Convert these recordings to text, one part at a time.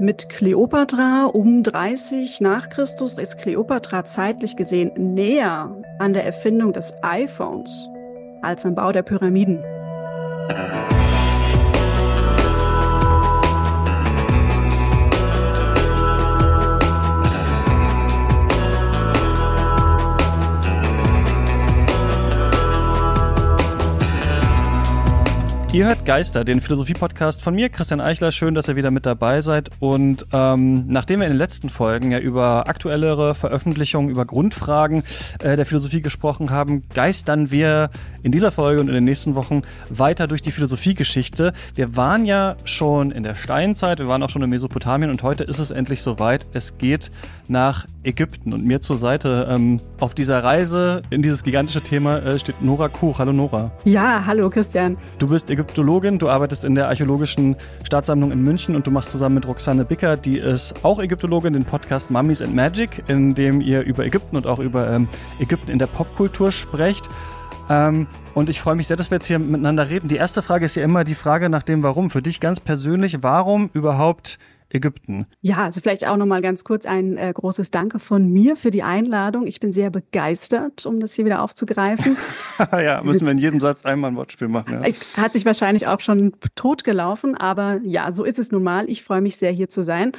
mit Kleopatra um 30 nach Christus ist Kleopatra zeitlich gesehen näher an der Erfindung des iPhones als am Bau der Pyramiden. Ihr hört Geister, den Philosophie-Podcast von mir, Christian Eichler. Schön, dass ihr wieder mit dabei seid. Und ähm, nachdem wir in den letzten Folgen ja über aktuellere Veröffentlichungen, über Grundfragen äh, der Philosophie gesprochen haben, geistern wir in dieser Folge und in den nächsten Wochen weiter durch die Philosophiegeschichte. Wir waren ja schon in der Steinzeit, wir waren auch schon in Mesopotamien und heute ist es endlich soweit. Es geht nach Ägypten. Und mir zur Seite ähm, auf dieser Reise in dieses gigantische Thema äh, steht Nora Kuch. Hallo Nora. Ja, hallo Christian. Du bist Ägyptologin, du arbeitest in der Archäologischen Staatssammlung in München und du machst zusammen mit Roxanne Bicker, die ist auch Ägyptologin, den Podcast Mummies and Magic, in dem ihr über Ägypten und auch über ähm, Ägypten in der Popkultur sprecht. Ähm, und ich freue mich sehr, dass wir jetzt hier miteinander reden. Die erste Frage ist ja immer die Frage nach dem Warum. Für dich ganz persönlich, warum überhaupt Ägypten. Ja, also vielleicht auch noch mal ganz kurz ein äh, großes Danke von mir für die Einladung. Ich bin sehr begeistert, um das hier wieder aufzugreifen. ja, müssen wir in jedem Satz einmal ein Wortspiel machen. Ja. Es hat sich wahrscheinlich auch schon totgelaufen, aber ja, so ist es nun mal. Ich freue mich sehr, hier zu sein.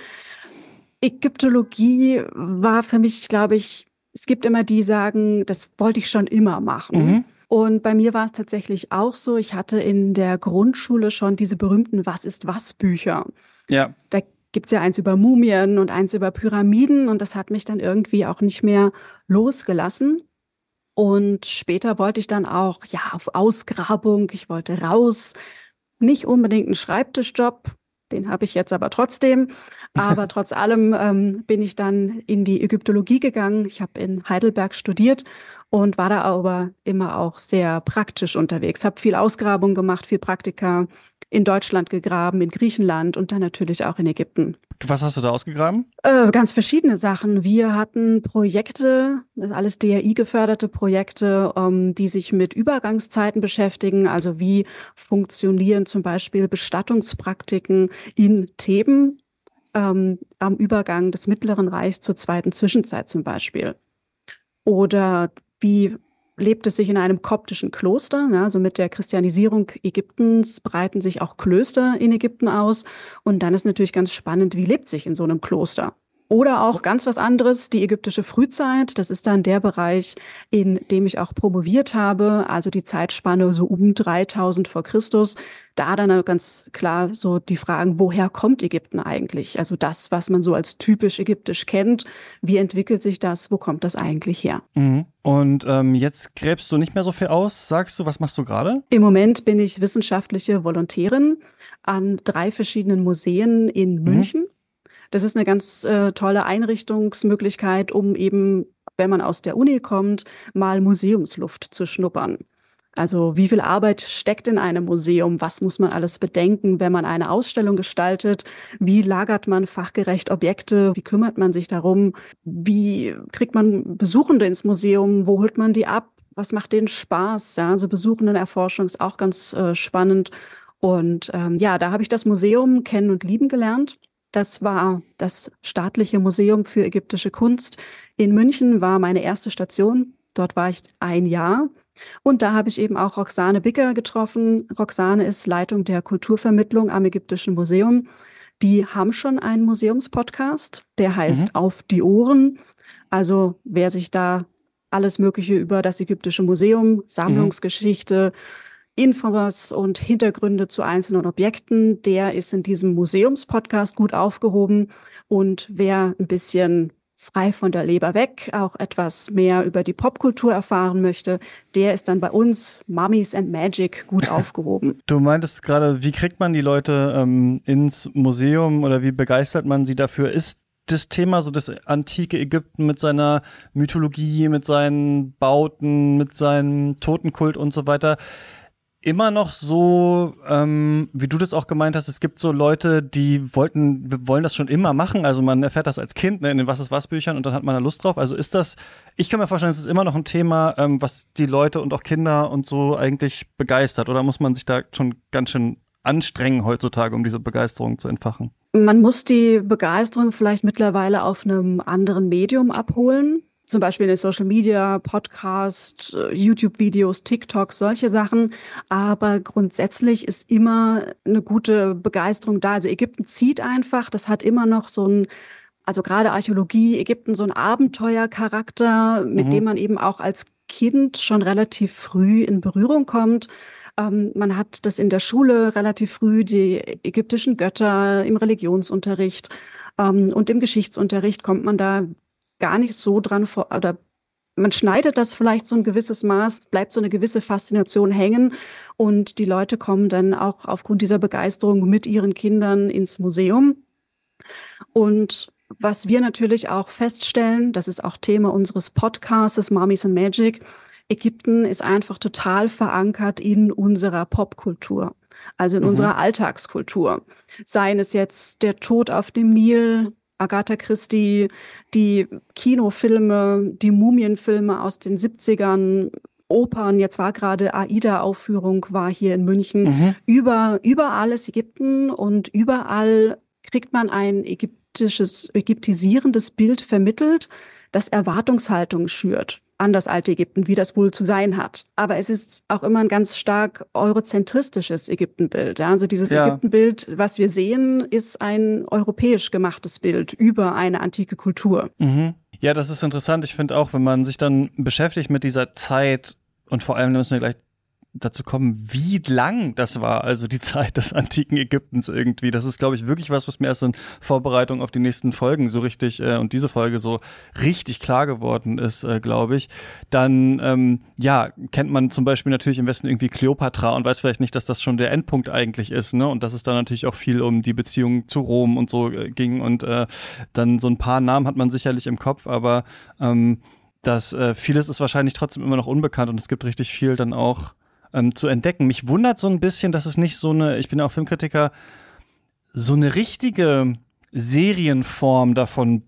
Ägyptologie war für mich, glaube ich, es gibt immer die, die sagen, das wollte ich schon immer machen. Mhm. Und bei mir war es tatsächlich auch so. Ich hatte in der Grundschule schon diese berühmten Was ist was Bücher. Ja. Da gibt es ja eins über Mumien und eins über Pyramiden und das hat mich dann irgendwie auch nicht mehr losgelassen. Und später wollte ich dann auch, ja, auf Ausgrabung, ich wollte raus, nicht unbedingt einen Schreibtischjob, den habe ich jetzt aber trotzdem. Aber trotz allem ähm, bin ich dann in die Ägyptologie gegangen. Ich habe in Heidelberg studiert und war da aber immer auch sehr praktisch unterwegs. Habe viel Ausgrabung gemacht, viel Praktika, in Deutschland gegraben, in Griechenland und dann natürlich auch in Ägypten. Was hast du da ausgegraben? Äh, ganz verschiedene Sachen. Wir hatten Projekte, das alles DRI-geförderte Projekte, ähm, die sich mit Übergangszeiten beschäftigen. Also wie funktionieren zum Beispiel Bestattungspraktiken in Theben ähm, am Übergang des Mittleren Reichs zur zweiten Zwischenzeit zum Beispiel. Oder wie lebt es sich in einem koptischen Kloster. Ja, also mit der Christianisierung Ägyptens breiten sich auch Klöster in Ägypten aus. Und dann ist natürlich ganz spannend, wie lebt sich in so einem Kloster? Oder auch ganz was anderes, die ägyptische Frühzeit. Das ist dann der Bereich, in dem ich auch promoviert habe, also die Zeitspanne so um 3000 vor Christus. Da dann ganz klar so die Fragen, woher kommt Ägypten eigentlich? Also das, was man so als typisch ägyptisch kennt. Wie entwickelt sich das? Wo kommt das eigentlich her? Mhm. Und ähm, jetzt gräbst du nicht mehr so viel aus, sagst du. Was machst du gerade? Im Moment bin ich wissenschaftliche Volontärin an drei verschiedenen Museen in mhm. München. Das ist eine ganz äh, tolle Einrichtungsmöglichkeit, um eben, wenn man aus der Uni kommt, mal Museumsluft zu schnuppern. Also wie viel Arbeit steckt in einem Museum? Was muss man alles bedenken, wenn man eine Ausstellung gestaltet? Wie lagert man fachgerecht Objekte? Wie kümmert man sich darum? Wie kriegt man Besuchende ins Museum? Wo holt man die ab? Was macht denen Spaß? Ja, also Besuchendenerforschung ist auch ganz äh, spannend. Und ähm, ja, da habe ich das Museum kennen und lieben gelernt. Das war das staatliche Museum für ägyptische Kunst in München, war meine erste Station. Dort war ich ein Jahr. Und da habe ich eben auch Roxane Bicker getroffen. Roxane ist Leitung der Kulturvermittlung am Ägyptischen Museum. Die haben schon einen Museumspodcast, der heißt mhm. Auf die Ohren. Also wer sich da alles Mögliche über das Ägyptische Museum, mhm. Sammlungsgeschichte, mhm Infos und Hintergründe zu einzelnen Objekten, der ist in diesem Museumspodcast gut aufgehoben. Und wer ein bisschen frei von der Leber weg auch etwas mehr über die Popkultur erfahren möchte, der ist dann bei uns Mummies and Magic gut aufgehoben. Du meintest gerade, wie kriegt man die Leute ähm, ins Museum oder wie begeistert man sie dafür? Ist das Thema, so das antike Ägypten mit seiner Mythologie, mit seinen Bauten, mit seinem Totenkult und so weiter, immer noch so, ähm, wie du das auch gemeint hast, es gibt so Leute, die wollten, wollen das schon immer machen. Also man erfährt das als Kind ne, in den Was ist was Büchern und dann hat man da Lust drauf. Also ist das, ich kann mir vorstellen, es ist immer noch ein Thema, ähm, was die Leute und auch Kinder und so eigentlich begeistert. Oder muss man sich da schon ganz schön anstrengen heutzutage, um diese Begeisterung zu entfachen? Man muss die Begeisterung vielleicht mittlerweile auf einem anderen Medium abholen. Zum Beispiel in den Social Media, Podcast, äh, YouTube-Videos, TikTok, solche Sachen. Aber grundsätzlich ist immer eine gute Begeisterung da. Also Ägypten zieht einfach. Das hat immer noch so ein, also gerade Archäologie, Ägypten so ein Abenteuercharakter, mit mhm. dem man eben auch als Kind schon relativ früh in Berührung kommt. Ähm, man hat das in der Schule relativ früh, die ägyptischen Götter im Religionsunterricht ähm, und im Geschichtsunterricht kommt man da gar nicht so dran vor, oder man schneidet das vielleicht so ein gewisses Maß, bleibt so eine gewisse Faszination hängen und die Leute kommen dann auch aufgrund dieser Begeisterung mit ihren Kindern ins Museum. Und was wir natürlich auch feststellen, das ist auch Thema unseres Podcasts Mommies and Magic, Ägypten ist einfach total verankert in unserer Popkultur, also in mhm. unserer Alltagskultur. Seien es jetzt der Tod auf dem Nil, Agatha Christie, die Kinofilme, die Mumienfilme aus den 70ern, Opern, jetzt war gerade AIDA-Aufführung, war hier in München. Mhm. Über, überall ist Ägypten und überall kriegt man ein ägyptisches, ägyptisierendes Bild vermittelt, das Erwartungshaltung schürt an das alte Ägypten, wie das wohl zu sein hat. Aber es ist auch immer ein ganz stark eurozentristisches Ägyptenbild. Ja? Also dieses ja. Ägyptenbild, was wir sehen, ist ein europäisch gemachtes Bild über eine antike Kultur. Mhm. Ja, das ist interessant. Ich finde auch, wenn man sich dann beschäftigt mit dieser Zeit und vor allem müssen wir gleich dazu kommen, wie lang das war, also die Zeit des antiken Ägyptens irgendwie. Das ist, glaube ich, wirklich was, was mir erst in Vorbereitung auf die nächsten Folgen so richtig äh, und diese Folge so richtig klar geworden ist, äh, glaube ich. Dann, ähm, ja, kennt man zum Beispiel natürlich im Westen irgendwie Kleopatra und weiß vielleicht nicht, dass das schon der Endpunkt eigentlich ist, ne? Und dass es da natürlich auch viel um die Beziehung zu Rom und so äh, ging und äh, dann so ein paar Namen hat man sicherlich im Kopf, aber ähm, das äh, vieles ist wahrscheinlich trotzdem immer noch unbekannt und es gibt richtig viel dann auch ähm, zu entdecken. Mich wundert so ein bisschen, dass es nicht so eine, ich bin ja auch Filmkritiker, so eine richtige Serienform davon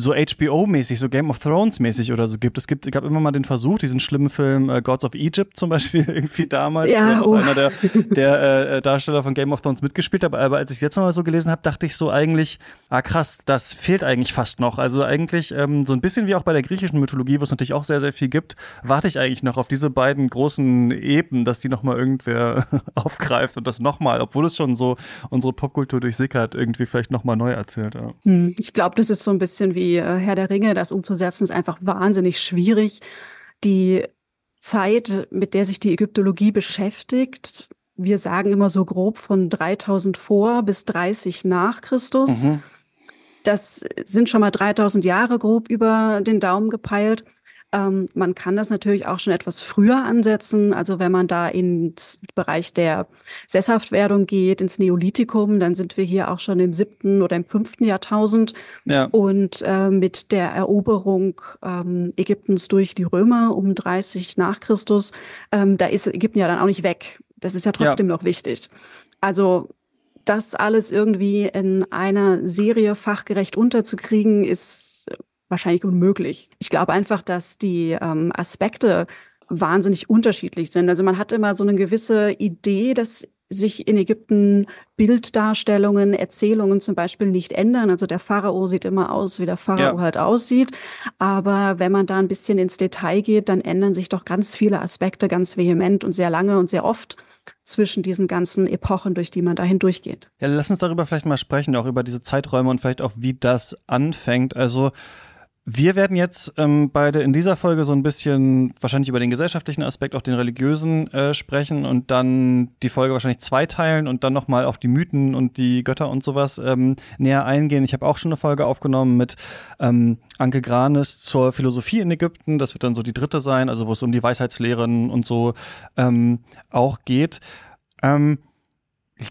so HBO-mäßig, so Game of Thrones-mäßig oder so gibt. Es gibt, gab immer mal den Versuch, diesen schlimmen Film äh, Gods of Egypt zum Beispiel irgendwie damals, ja, oh. einer der, der äh, Darsteller von Game of Thrones mitgespielt hat. Aber, aber als ich jetzt nochmal so gelesen habe, dachte ich so eigentlich, ah krass, das fehlt eigentlich fast noch. Also eigentlich ähm, so ein bisschen wie auch bei der griechischen Mythologie, wo es natürlich auch sehr, sehr viel gibt, warte ich eigentlich noch auf diese beiden großen Eben, dass die nochmal irgendwer aufgreift und das nochmal, obwohl es schon so unsere Popkultur durchsickert, irgendwie vielleicht nochmal neu erzählt. Ja. Hm, ich glaube, das ist so ein bisschen wie äh, Herr der Ringe, das umzusetzen, ist einfach wahnsinnig schwierig. Die Zeit, mit der sich die Ägyptologie beschäftigt, wir sagen immer so grob von 3000 vor bis 30 nach Christus. Mhm. Das sind schon mal 3000 Jahre grob über den Daumen gepeilt. Ähm, man kann das natürlich auch schon etwas früher ansetzen. Also wenn man da ins Bereich der Sesshaftwerdung geht, ins Neolithikum, dann sind wir hier auch schon im siebten oder im fünften Jahrtausend. Ja. Und äh, mit der Eroberung ähm, Ägyptens durch die Römer um 30 nach Christus, ähm, da ist Ägypten ja dann auch nicht weg. Das ist ja trotzdem ja. noch wichtig. Also das alles irgendwie in einer Serie fachgerecht unterzukriegen, ist wahrscheinlich unmöglich. Ich glaube einfach, dass die ähm, Aspekte wahnsinnig unterschiedlich sind. Also man hat immer so eine gewisse Idee, dass sich in Ägypten Bilddarstellungen, Erzählungen zum Beispiel nicht ändern. Also der Pharao sieht immer aus, wie der Pharao ja. halt aussieht. Aber wenn man da ein bisschen ins Detail geht, dann ändern sich doch ganz viele Aspekte ganz vehement und sehr lange und sehr oft zwischen diesen ganzen Epochen, durch die man da hindurchgeht. Ja, lass uns darüber vielleicht mal sprechen, auch über diese Zeiträume und vielleicht auch, wie das anfängt. Also wir werden jetzt ähm, beide in dieser Folge so ein bisschen wahrscheinlich über den gesellschaftlichen Aspekt, auch den religiösen äh, sprechen und dann die Folge wahrscheinlich zweiteilen und dann nochmal auf die Mythen und die Götter und sowas ähm, näher eingehen. Ich habe auch schon eine Folge aufgenommen mit ähm, Anke Granes zur Philosophie in Ägypten. Das wird dann so die dritte sein, also wo es um die Weisheitslehren und so ähm, auch geht. Ähm,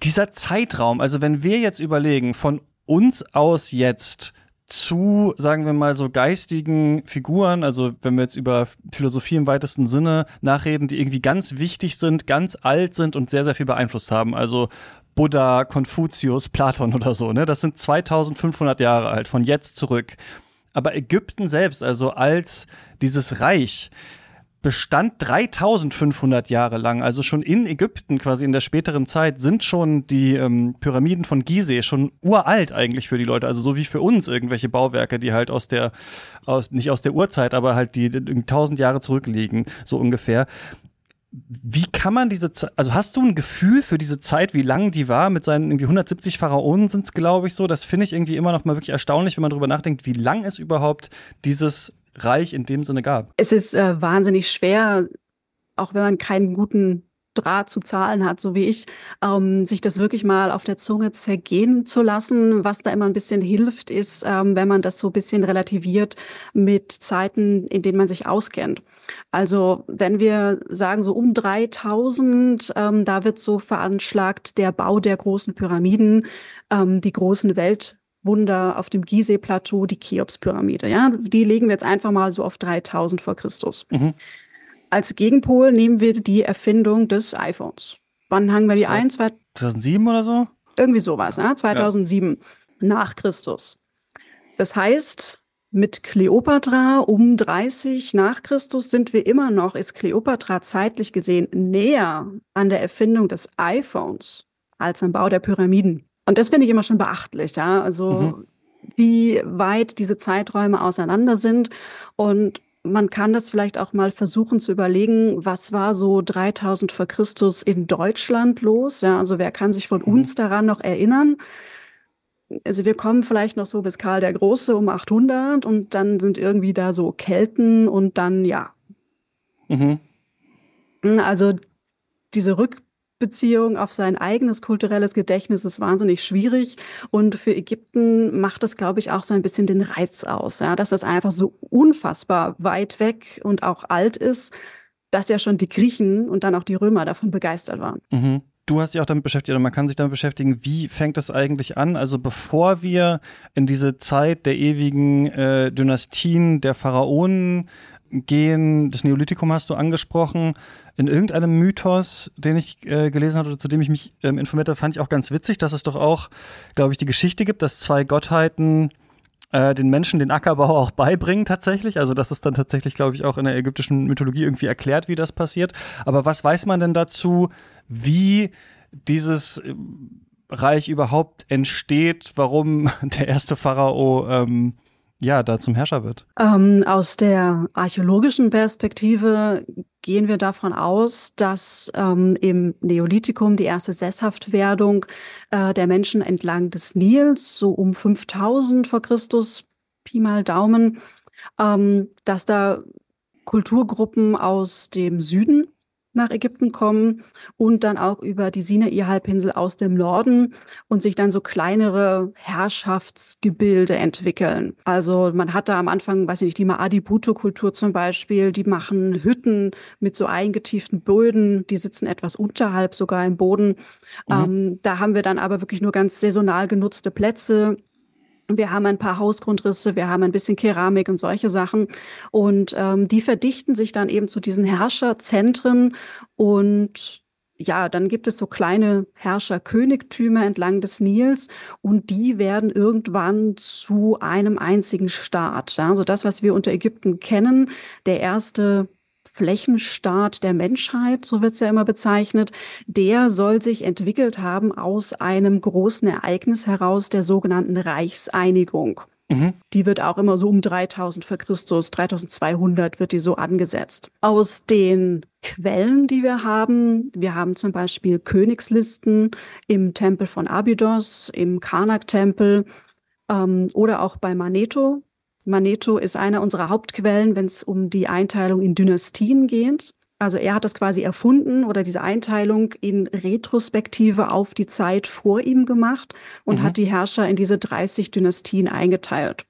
dieser Zeitraum, also wenn wir jetzt überlegen, von uns aus jetzt zu, sagen wir mal, so geistigen Figuren, also wenn wir jetzt über Philosophie im weitesten Sinne nachreden, die irgendwie ganz wichtig sind, ganz alt sind und sehr, sehr viel beeinflusst haben. Also Buddha, Konfuzius, Platon oder so, ne? Das sind 2500 Jahre alt, von jetzt zurück. Aber Ägypten selbst, also als dieses Reich, bestand 3500 Jahre lang. Also schon in Ägypten, quasi in der späteren Zeit, sind schon die ähm, Pyramiden von Gizeh schon uralt eigentlich für die Leute. Also so wie für uns irgendwelche Bauwerke, die halt aus der, aus, nicht aus der Urzeit, aber halt die, die tausend Jahre zurückliegen, so ungefähr. Wie kann man diese Zeit, also hast du ein Gefühl für diese Zeit, wie lang die war? Mit seinen irgendwie 170 Pharaonen sind es, glaube ich, so. Das finde ich irgendwie immer noch mal wirklich erstaunlich, wenn man darüber nachdenkt, wie lang es überhaupt dieses Reich in dem Sinne gab. Es ist äh, wahnsinnig schwer, auch wenn man keinen guten Draht zu Zahlen hat, so wie ich, ähm, sich das wirklich mal auf der Zunge zergehen zu lassen. Was da immer ein bisschen hilft, ist, ähm, wenn man das so ein bisschen relativiert mit Zeiten, in denen man sich auskennt. Also wenn wir sagen, so um 3000, ähm, da wird so veranschlagt der Bau der großen Pyramiden, ähm, die großen Welt Wunder auf dem Gizeh-Plateau, die Cheops-Pyramide. Ja? Die legen wir jetzt einfach mal so auf 3000 vor Christus. Mhm. Als Gegenpol nehmen wir die Erfindung des iPhones. Wann hangen wir die ein? 2007 oder so? Irgendwie sowas, ja? 2007 ja. nach Christus. Das heißt, mit Kleopatra um 30 nach Christus sind wir immer noch, ist Kleopatra zeitlich gesehen näher an der Erfindung des iPhones als am Bau der Pyramiden. Und das finde ich immer schon beachtlich, ja. Also mhm. wie weit diese Zeiträume auseinander sind. Und man kann das vielleicht auch mal versuchen zu überlegen, was war so 3000 vor Christus in Deutschland los? Ja, also wer kann sich von mhm. uns daran noch erinnern? Also wir kommen vielleicht noch so bis Karl der Große um 800 und dann sind irgendwie da so Kelten und dann ja. Mhm. Also diese Rück Beziehung auf sein eigenes kulturelles Gedächtnis ist wahnsinnig schwierig. Und für Ägypten macht das, glaube ich, auch so ein bisschen den Reiz aus, ja, dass das einfach so unfassbar weit weg und auch alt ist, dass ja schon die Griechen und dann auch die Römer davon begeistert waren. Mhm. Du hast dich auch damit beschäftigt, oder man kann sich damit beschäftigen, wie fängt das eigentlich an? Also bevor wir in diese Zeit der ewigen äh, Dynastien der Pharaonen gehen, das Neolithikum hast du angesprochen, in irgendeinem Mythos, den ich äh, gelesen hatte oder zu dem ich mich ähm, informiert habe, fand ich auch ganz witzig, dass es doch auch, glaube ich, die Geschichte gibt, dass zwei Gottheiten äh, den Menschen den Ackerbau auch beibringen tatsächlich. Also das ist dann tatsächlich, glaube ich, auch in der ägyptischen Mythologie irgendwie erklärt, wie das passiert. Aber was weiß man denn dazu, wie dieses äh, Reich überhaupt entsteht, warum der erste Pharao ähm, ja, da zum Herrscher wird? Ähm, aus der archäologischen Perspektive gehen wir davon aus, dass ähm, im Neolithikum die erste Sesshaftwerdung äh, der Menschen entlang des Nils, so um 5000 vor Christus, Pi mal Daumen, ähm, dass da Kulturgruppen aus dem Süden nach Ägypten kommen und dann auch über die Sinai-Halbinsel aus dem Norden und sich dann so kleinere Herrschaftsgebilde entwickeln. Also man hat da am Anfang, weiß ich nicht, die Maadi-Bhutto-Kultur zum Beispiel, die machen Hütten mit so eingetieften Böden, die sitzen etwas unterhalb sogar im Boden. Mhm. Ähm, da haben wir dann aber wirklich nur ganz saisonal genutzte Plätze, wir haben ein paar Hausgrundrisse, wir haben ein bisschen Keramik und solche Sachen. Und ähm, die verdichten sich dann eben zu diesen Herrscherzentren. Und ja, dann gibt es so kleine Herrscherkönigtümer entlang des Nils und die werden irgendwann zu einem einzigen Staat. Ja, also das, was wir unter Ägypten kennen, der erste Flächenstaat der Menschheit, so wird es ja immer bezeichnet, der soll sich entwickelt haben aus einem großen Ereignis heraus, der sogenannten Reichseinigung. Mhm. Die wird auch immer so um 3000 vor Christus, 3200 wird die so angesetzt. Aus den Quellen, die wir haben, wir haben zum Beispiel Königslisten im Tempel von Abydos, im Karnak-Tempel ähm, oder auch bei Maneto, Manetho ist einer unserer Hauptquellen, wenn es um die Einteilung in Dynastien geht. Also er hat das quasi erfunden oder diese Einteilung in Retrospektive auf die Zeit vor ihm gemacht und mhm. hat die Herrscher in diese 30 Dynastien eingeteilt.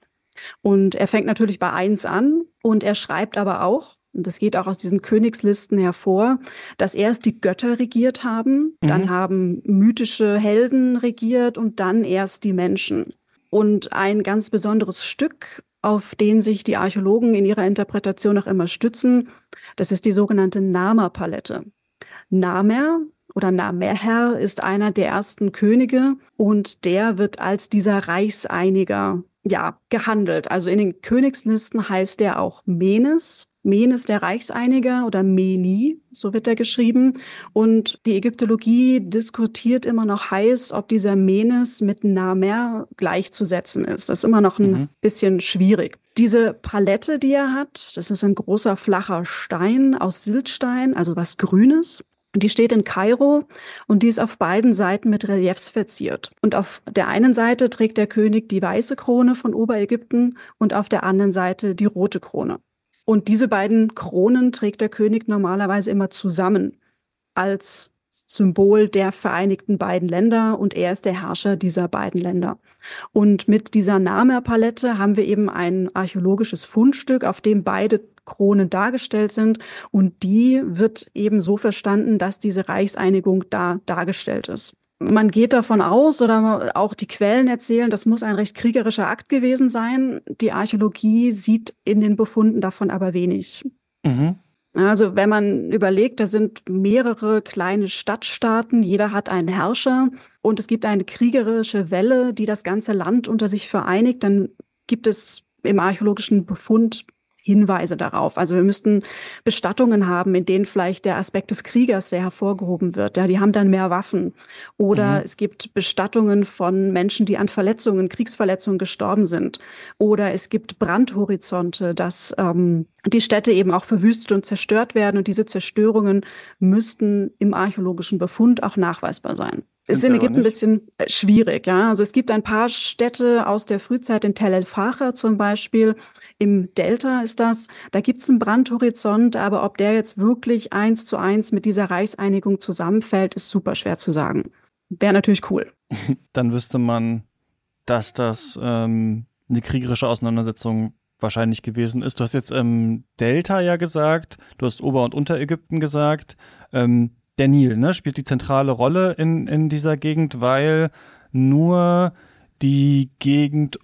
Und er fängt natürlich bei eins an und er schreibt aber auch, und das geht auch aus diesen Königslisten hervor, dass erst die Götter regiert haben, mhm. dann haben mythische Helden regiert und dann erst die Menschen. Und ein ganz besonderes Stück auf den sich die Archäologen in ihrer Interpretation auch immer stützen. Das ist die sogenannte Nama-Palette. Namer oder Namerher ist einer der ersten Könige und der wird als dieser Reichseiniger ja, gehandelt. Also in den Königslisten heißt er auch Menes. Menes der Reichseiniger oder Meni, so wird er geschrieben. Und die Ägyptologie diskutiert immer noch heiß, ob dieser Menes mit Namer gleichzusetzen ist. Das ist immer noch ein mhm. bisschen schwierig. Diese Palette, die er hat, das ist ein großer flacher Stein aus Siltstein, also was Grünes. Die steht in Kairo und die ist auf beiden Seiten mit Reliefs verziert. Und auf der einen Seite trägt der König die weiße Krone von Oberägypten und auf der anderen Seite die rote Krone. Und diese beiden Kronen trägt der König normalerweise immer zusammen als Symbol der vereinigten beiden Länder und er ist der Herrscher dieser beiden Länder. Und mit dieser Namerpalette haben wir eben ein archäologisches Fundstück, auf dem beide Kronen dargestellt sind und die wird eben so verstanden, dass diese Reichseinigung da dargestellt ist. Man geht davon aus, oder auch die Quellen erzählen, das muss ein recht kriegerischer Akt gewesen sein. Die Archäologie sieht in den Befunden davon aber wenig. Mhm. Also wenn man überlegt, da sind mehrere kleine Stadtstaaten, jeder hat einen Herrscher und es gibt eine kriegerische Welle, die das ganze Land unter sich vereinigt, dann gibt es im archäologischen Befund Hinweise darauf. Also wir müssten Bestattungen haben, in denen vielleicht der Aspekt des Kriegers sehr hervorgehoben wird. Ja, die haben dann mehr Waffen. Oder mhm. es gibt Bestattungen von Menschen, die an Verletzungen, Kriegsverletzungen gestorben sind. Oder es gibt Brandhorizonte, dass ähm, die Städte eben auch verwüstet und zerstört werden. Und diese Zerstörungen müssten im archäologischen Befund auch nachweisbar sein. Ist in Ägypten ein bisschen äh, schwierig, ja. Also es gibt ein paar Städte aus der Frühzeit in Tel el-Facher zum Beispiel. Im Delta ist das. Da gibt es einen Brandhorizont, aber ob der jetzt wirklich eins zu eins mit dieser Reichseinigung zusammenfällt, ist super schwer zu sagen. Wäre natürlich cool. Dann wüsste man, dass das ähm, eine kriegerische Auseinandersetzung wahrscheinlich gewesen ist. Du hast jetzt ähm, Delta ja gesagt, du hast Ober- und Unterägypten gesagt. Ähm, der Nil, ne, spielt die zentrale Rolle in, in dieser Gegend, weil nur die Gegend,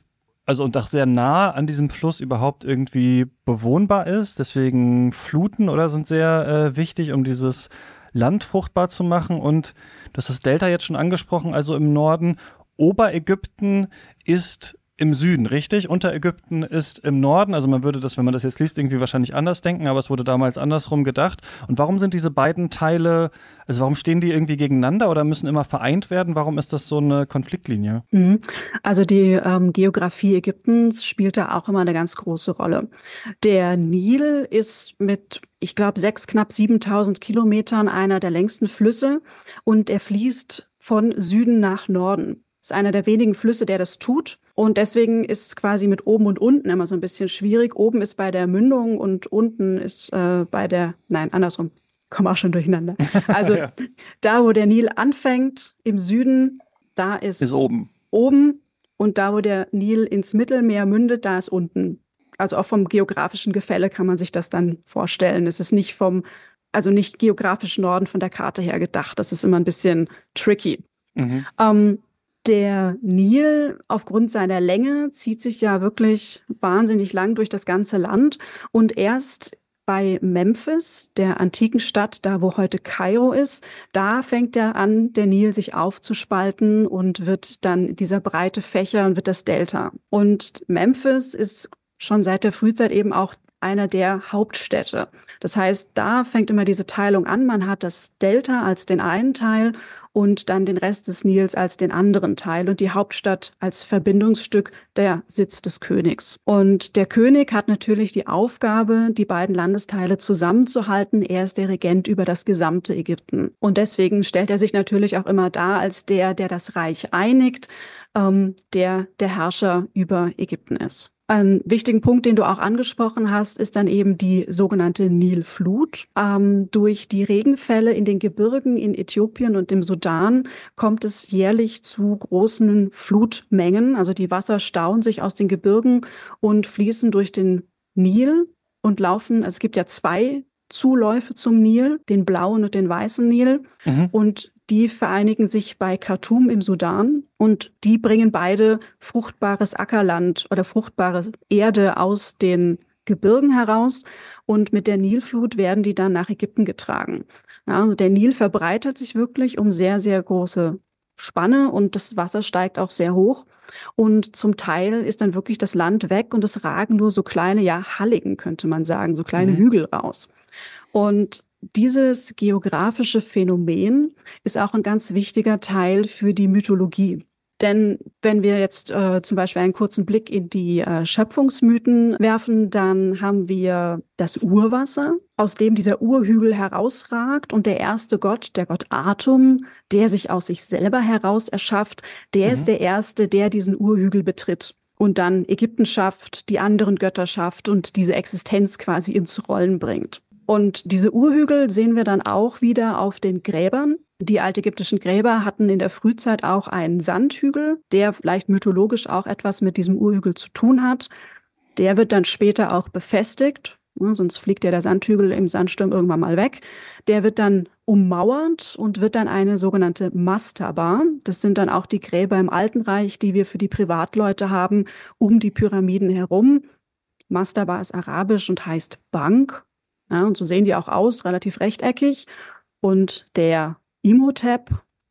also und auch sehr nah an diesem Fluss überhaupt irgendwie bewohnbar ist. Deswegen Fluten oder sind sehr äh, wichtig, um dieses Land fruchtbar zu machen. Und das Delta jetzt schon angesprochen, also im Norden. Oberägypten ist im Süden, richtig? Unterägypten ist im Norden. Also man würde das, wenn man das jetzt liest, irgendwie wahrscheinlich anders denken, aber es wurde damals andersrum gedacht. Und warum sind diese beiden Teile, also warum stehen die irgendwie gegeneinander oder müssen immer vereint werden? Warum ist das so eine Konfliktlinie? Mhm. Also die ähm, Geografie Ägyptens spielt da auch immer eine ganz große Rolle. Der Nil ist mit ich glaube, sechs, knapp 7000 Kilometern einer der längsten Flüsse und er fließt von Süden nach Norden. Ist einer der wenigen Flüsse, der das tut. Und deswegen ist es quasi mit oben und unten immer so ein bisschen schwierig. Oben ist bei der Mündung und unten ist äh, bei der, nein, andersrum, komme auch schon durcheinander. Also ja. da, wo der Nil anfängt, im Süden, da ist, ist oben. oben. Und da, wo der Nil ins Mittelmeer mündet, da ist unten. Also auch vom geografischen Gefälle kann man sich das dann vorstellen. Es ist nicht vom, also nicht geografisch Norden von der Karte her gedacht. Das ist immer ein bisschen tricky. Mhm. Ähm, der Nil aufgrund seiner Länge zieht sich ja wirklich wahnsinnig lang durch das ganze Land und erst bei Memphis, der antiken Stadt, da wo heute Kairo ist, da fängt er an, der Nil sich aufzuspalten und wird dann dieser breite Fächer und wird das Delta. Und Memphis ist schon seit der Frühzeit eben auch einer der Hauptstädte. Das heißt, da fängt immer diese Teilung an. Man hat das Delta als den einen Teil und dann den Rest des Nils als den anderen Teil und die Hauptstadt als Verbindungsstück der Sitz des Königs. Und der König hat natürlich die Aufgabe, die beiden Landesteile zusammenzuhalten. Er ist der Regent über das gesamte Ägypten. Und deswegen stellt er sich natürlich auch immer dar als der, der das Reich einigt, ähm, der der Herrscher über Ägypten ist. Ein wichtigen Punkt, den du auch angesprochen hast, ist dann eben die sogenannte Nilflut. Ähm, durch die Regenfälle in den Gebirgen in Äthiopien und im Sudan kommt es jährlich zu großen Flutmengen. Also die Wasser stauen sich aus den Gebirgen und fließen durch den Nil und laufen. Also es gibt ja zwei Zuläufe zum Nil, den blauen und den weißen Nil. Mhm. Und die vereinigen sich bei Khartoum im Sudan und die bringen beide fruchtbares Ackerland oder fruchtbare Erde aus den Gebirgen heraus und mit der Nilflut werden die dann nach Ägypten getragen. also der Nil verbreitert sich wirklich um sehr, sehr große Spanne und das Wasser steigt auch sehr hoch. Und zum Teil ist dann wirklich das Land weg und es ragen nur so kleine, ja, Halligen, könnte man sagen, so kleine mhm. Hügel raus. Und dieses geografische Phänomen ist auch ein ganz wichtiger Teil für die Mythologie. Denn wenn wir jetzt äh, zum Beispiel einen kurzen Blick in die äh, Schöpfungsmythen werfen, dann haben wir das Urwasser, aus dem dieser Urhügel herausragt und der erste Gott, der Gott Atum, der sich aus sich selber heraus erschafft, der mhm. ist der erste, der diesen Urhügel betritt und dann Ägypten schafft, die anderen Götter schafft und diese Existenz quasi ins Rollen bringt. Und diese Urhügel sehen wir dann auch wieder auf den Gräbern. Die altägyptischen Gräber hatten in der Frühzeit auch einen Sandhügel, der vielleicht mythologisch auch etwas mit diesem Urhügel zu tun hat. Der wird dann später auch befestigt, ja, sonst fliegt ja der Sandhügel im Sandsturm irgendwann mal weg. Der wird dann ummauert und wird dann eine sogenannte Mastaba. Das sind dann auch die Gräber im Alten Reich, die wir für die Privatleute haben, um die Pyramiden herum. Mastaba ist arabisch und heißt Bank ja, und so sehen die auch aus, relativ rechteckig. Und der Imhotep,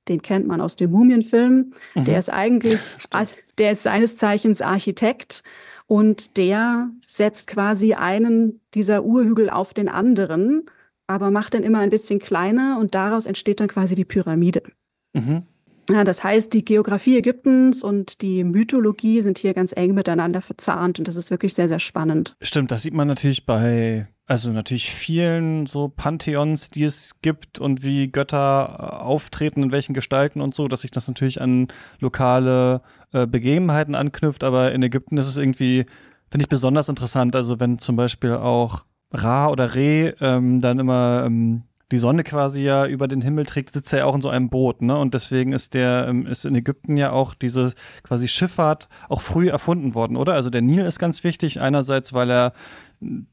den kennt man aus dem Mumienfilm, mhm. der ist eigentlich, der ist seines Zeichens Architekt und der setzt quasi einen dieser Urhügel auf den anderen, aber macht den immer ein bisschen kleiner und daraus entsteht dann quasi die Pyramide. Mhm. Ja, das heißt, die Geografie Ägyptens und die Mythologie sind hier ganz eng miteinander verzahnt und das ist wirklich sehr, sehr spannend. Stimmt, das sieht man natürlich bei also natürlich vielen so Pantheons, die es gibt und wie Götter äh, auftreten, in welchen Gestalten und so, dass sich das natürlich an lokale äh, Begebenheiten anknüpft, aber in Ägypten ist es irgendwie, finde ich besonders interessant, also wenn zum Beispiel auch Ra oder Re ähm, dann immer ähm, die Sonne quasi ja über den Himmel trägt, sitzt er ja auch in so einem Boot, ne? Und deswegen ist der, ähm, ist in Ägypten ja auch diese quasi Schifffahrt auch früh erfunden worden, oder? Also der Nil ist ganz wichtig, einerseits, weil er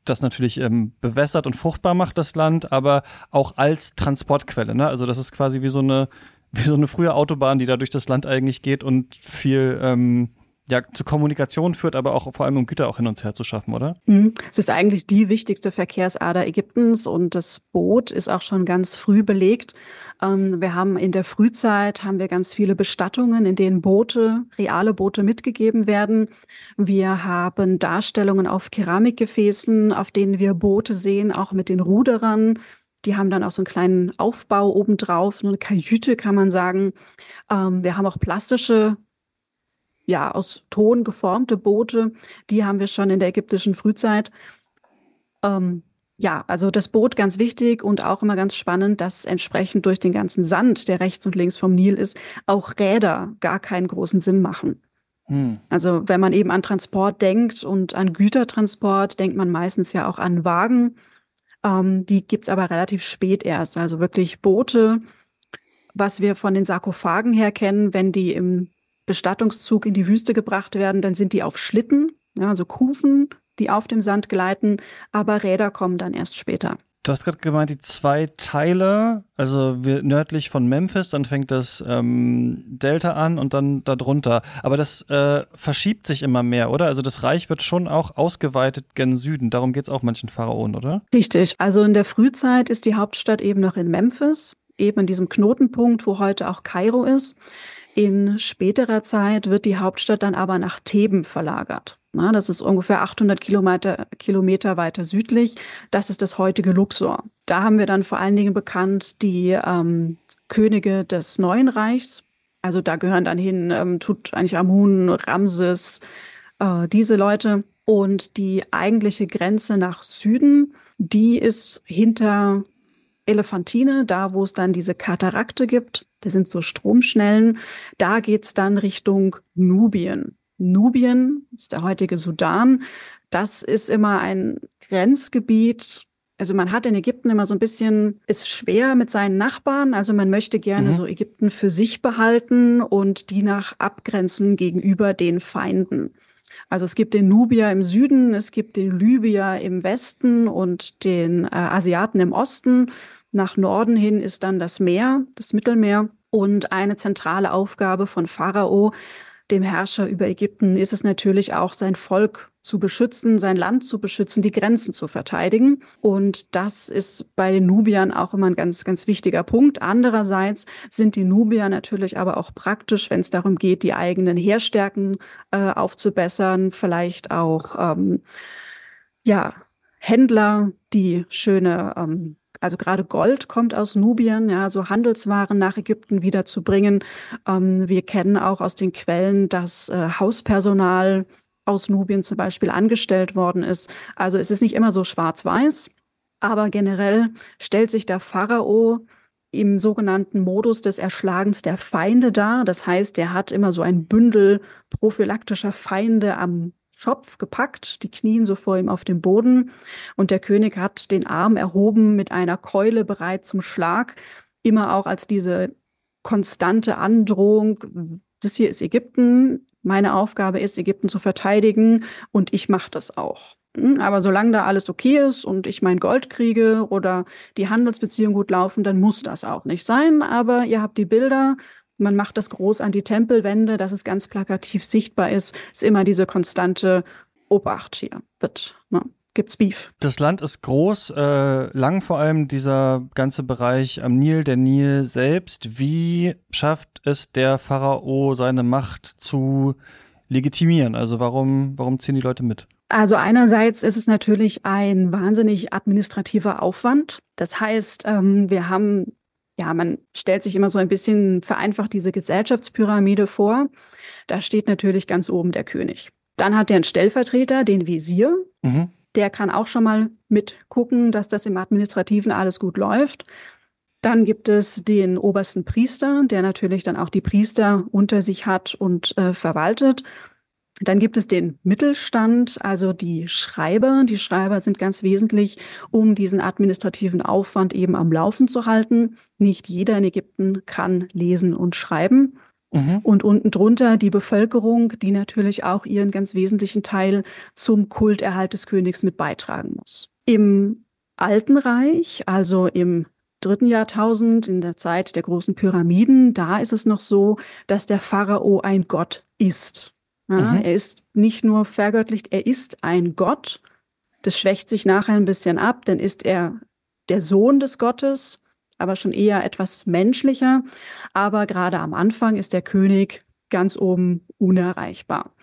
das natürlich ähm, bewässert und fruchtbar macht, das Land, aber auch als Transportquelle. Ne? Also das ist quasi wie so eine, wie so eine frühe Autobahn, die da durch das Land eigentlich geht und viel ähm, ja, zu Kommunikation führt, aber auch vor allem um Güter auch hin und her zu schaffen, oder? Mhm. Es ist eigentlich die wichtigste Verkehrsader Ägyptens und das Boot ist auch schon ganz früh belegt. Ähm, wir haben in der Frühzeit haben wir ganz viele Bestattungen, in denen Boote, reale Boote mitgegeben werden. Wir haben Darstellungen auf Keramikgefäßen, auf denen wir Boote sehen, auch mit den Ruderern. Die haben dann auch so einen kleinen Aufbau obendrauf, eine Kajüte kann man sagen. Ähm, wir haben auch plastische ja, aus Ton geformte Boote, die haben wir schon in der ägyptischen Frühzeit. Ähm, ja, also das Boot ganz wichtig und auch immer ganz spannend, dass entsprechend durch den ganzen Sand, der rechts und links vom Nil ist, auch Räder gar keinen großen Sinn machen. Hm. Also wenn man eben an Transport denkt und an Gütertransport, denkt man meistens ja auch an Wagen. Ähm, die gibt's aber relativ spät erst. Also wirklich Boote, was wir von den Sarkophagen her kennen, wenn die im Bestattungszug in die Wüste gebracht werden, dann sind die auf Schlitten, ja, also Kufen, die auf dem Sand gleiten, aber Räder kommen dann erst später. Du hast gerade gemeint, die zwei Teile, also wir, nördlich von Memphis, dann fängt das ähm, Delta an und dann darunter. Aber das äh, verschiebt sich immer mehr, oder? Also das Reich wird schon auch ausgeweitet gen Süden. Darum geht es auch manchen Pharaonen, oder? Richtig. Also in der Frühzeit ist die Hauptstadt eben noch in Memphis, eben in diesem Knotenpunkt, wo heute auch Kairo ist. In späterer Zeit wird die Hauptstadt dann aber nach Theben verlagert. Na, das ist ungefähr 800 Kilometer, Kilometer weiter südlich. Das ist das heutige Luxor. Da haben wir dann vor allen Dingen bekannt die ähm, Könige des Neuen Reichs. Also da gehören dann hin ähm, Tutanchamun, Ramses, äh, diese Leute. Und die eigentliche Grenze nach Süden, die ist hinter Elefantine, da wo es dann diese Katarakte gibt. Das sind so Stromschnellen. Da geht's dann Richtung Nubien. Nubien ist der heutige Sudan. Das ist immer ein Grenzgebiet. Also man hat in Ägypten immer so ein bisschen, ist schwer mit seinen Nachbarn. Also man möchte gerne mhm. so Ägypten für sich behalten und die nach abgrenzen gegenüber den Feinden. Also es gibt den Nubier im Süden, es gibt den Libyer im Westen und den äh, Asiaten im Osten. Nach Norden hin ist dann das Meer, das Mittelmeer. Und eine zentrale Aufgabe von Pharao, dem Herrscher über Ägypten, ist es natürlich auch, sein Volk zu beschützen, sein Land zu beschützen, die Grenzen zu verteidigen. Und das ist bei den Nubiern auch immer ein ganz, ganz wichtiger Punkt. Andererseits sind die Nubier natürlich aber auch praktisch, wenn es darum geht, die eigenen Heerstärken äh, aufzubessern, vielleicht auch ähm, ja, Händler, die schöne ähm, also gerade Gold kommt aus Nubien, ja, so Handelswaren nach Ägypten wiederzubringen. Ähm, wir kennen auch aus den Quellen, dass äh, Hauspersonal aus Nubien zum Beispiel angestellt worden ist. Also es ist nicht immer so schwarz-weiß, aber generell stellt sich der Pharao im sogenannten Modus des Erschlagens der Feinde dar. Das heißt, er hat immer so ein Bündel prophylaktischer Feinde am Schopf gepackt, die knien so vor ihm auf dem Boden und der König hat den Arm erhoben mit einer Keule bereit zum Schlag, immer auch als diese konstante Androhung, das hier ist Ägypten, meine Aufgabe ist, Ägypten zu verteidigen und ich mache das auch. Hm, aber solange da alles okay ist und ich mein Gold kriege oder die Handelsbeziehungen gut laufen, dann muss das auch nicht sein. Aber ihr habt die Bilder, man macht das groß an die Tempelwände, dass es ganz plakativ sichtbar ist, ist immer diese konstante Obacht hier. Wird, ne? Gibt's Beef. Das Land ist groß, äh, lang vor allem dieser ganze Bereich am Nil, der Nil selbst. Wie schafft es der Pharao, seine Macht zu legitimieren? Also warum, warum ziehen die Leute mit? Also einerseits ist es natürlich ein wahnsinnig administrativer Aufwand. Das heißt, ähm, wir haben ja, man stellt sich immer so ein bisschen vereinfacht diese Gesellschaftspyramide vor. Da steht natürlich ganz oben der König. Dann hat er einen Stellvertreter, den Visier. Mhm. Der kann auch schon mal mitgucken, dass das im Administrativen alles gut läuft. Dann gibt es den obersten Priester, der natürlich dann auch die Priester unter sich hat und äh, verwaltet. Dann gibt es den Mittelstand, also die Schreiber. Die Schreiber sind ganz wesentlich, um diesen administrativen Aufwand eben am Laufen zu halten. Nicht jeder in Ägypten kann lesen und schreiben. Mhm. Und unten drunter die Bevölkerung, die natürlich auch ihren ganz wesentlichen Teil zum Kulterhalt des Königs mit beitragen muss. Im Alten Reich, also im dritten Jahrtausend, in der Zeit der großen Pyramiden, da ist es noch so, dass der Pharao ein Gott ist. Ja, mhm. Er ist nicht nur vergöttlicht, er ist ein Gott. Das schwächt sich nachher ein bisschen ab, dann ist er der Sohn des Gottes, aber schon eher etwas menschlicher. Aber gerade am Anfang ist der König ganz oben unerreichbar.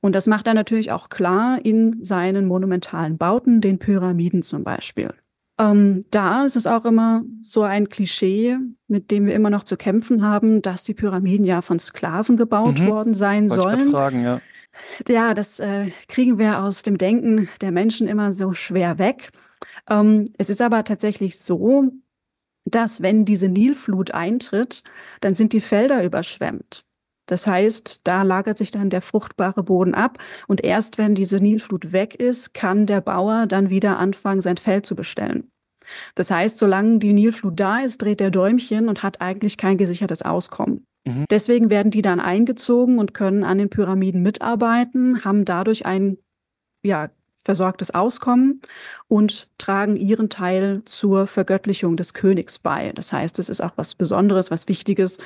Und das macht er natürlich auch klar in seinen monumentalen Bauten, den Pyramiden zum Beispiel. Ähm, da ist es auch immer so ein Klischee, mit dem wir immer noch zu kämpfen haben, dass die Pyramiden ja von Sklaven gebaut mhm. worden sein Wollte sollen. Ich fragen, ja. Ja, das äh, kriegen wir aus dem Denken der Menschen immer so schwer weg. Ähm, es ist aber tatsächlich so, dass wenn diese Nilflut eintritt, dann sind die Felder überschwemmt. Das heißt, da lagert sich dann der fruchtbare Boden ab und erst wenn diese Nilflut weg ist, kann der Bauer dann wieder anfangen, sein Feld zu bestellen. Das heißt, solange die Nilflut da ist, dreht der Däumchen und hat eigentlich kein gesichertes Auskommen. Mhm. Deswegen werden die dann eingezogen und können an den Pyramiden mitarbeiten, haben dadurch ein ja, versorgtes Auskommen und tragen ihren Teil zur Vergöttlichung des Königs bei. Das heißt, es ist auch was Besonderes, was Wichtiges.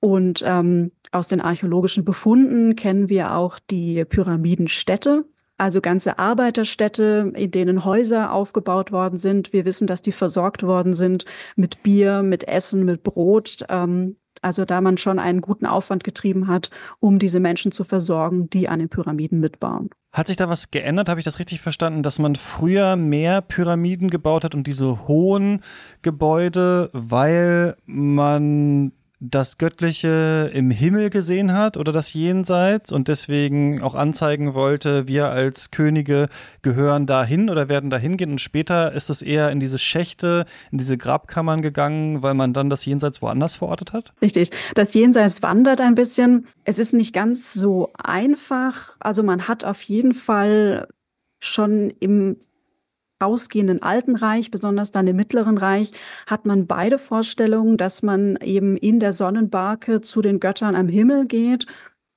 Und ähm, aus den archäologischen Befunden kennen wir auch die Pyramidenstädte, also ganze Arbeiterstädte, in denen Häuser aufgebaut worden sind. Wir wissen, dass die versorgt worden sind mit Bier, mit Essen, mit Brot. Ähm, also da man schon einen guten Aufwand getrieben hat, um diese Menschen zu versorgen, die an den Pyramiden mitbauen. Hat sich da was geändert? Habe ich das richtig verstanden, dass man früher mehr Pyramiden gebaut hat und diese hohen Gebäude, weil man das Göttliche im Himmel gesehen hat oder das Jenseits und deswegen auch anzeigen wollte, wir als Könige gehören dahin oder werden dahin gehen. Und später ist es eher in diese Schächte, in diese Grabkammern gegangen, weil man dann das Jenseits woanders verortet hat? Richtig. Das Jenseits wandert ein bisschen. Es ist nicht ganz so einfach. Also man hat auf jeden Fall schon im ausgehenden Alten Reich, besonders dann im Mittleren Reich, hat man beide Vorstellungen, dass man eben in der Sonnenbarke zu den Göttern am Himmel geht,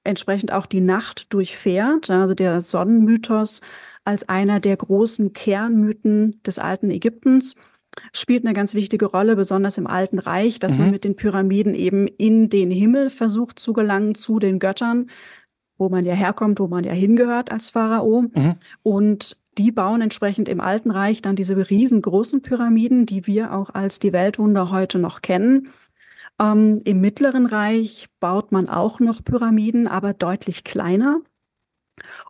entsprechend auch die Nacht durchfährt. Also der Sonnenmythos als einer der großen Kernmythen des alten Ägyptens spielt eine ganz wichtige Rolle, besonders im Alten Reich, dass mhm. man mit den Pyramiden eben in den Himmel versucht zu gelangen, zu den Göttern. wo man ja herkommt, wo man ja hingehört als Pharao. Mhm. Und die bauen entsprechend im Alten Reich dann diese riesengroßen Pyramiden, die wir auch als die Weltwunder heute noch kennen. Ähm, Im Mittleren Reich baut man auch noch Pyramiden, aber deutlich kleiner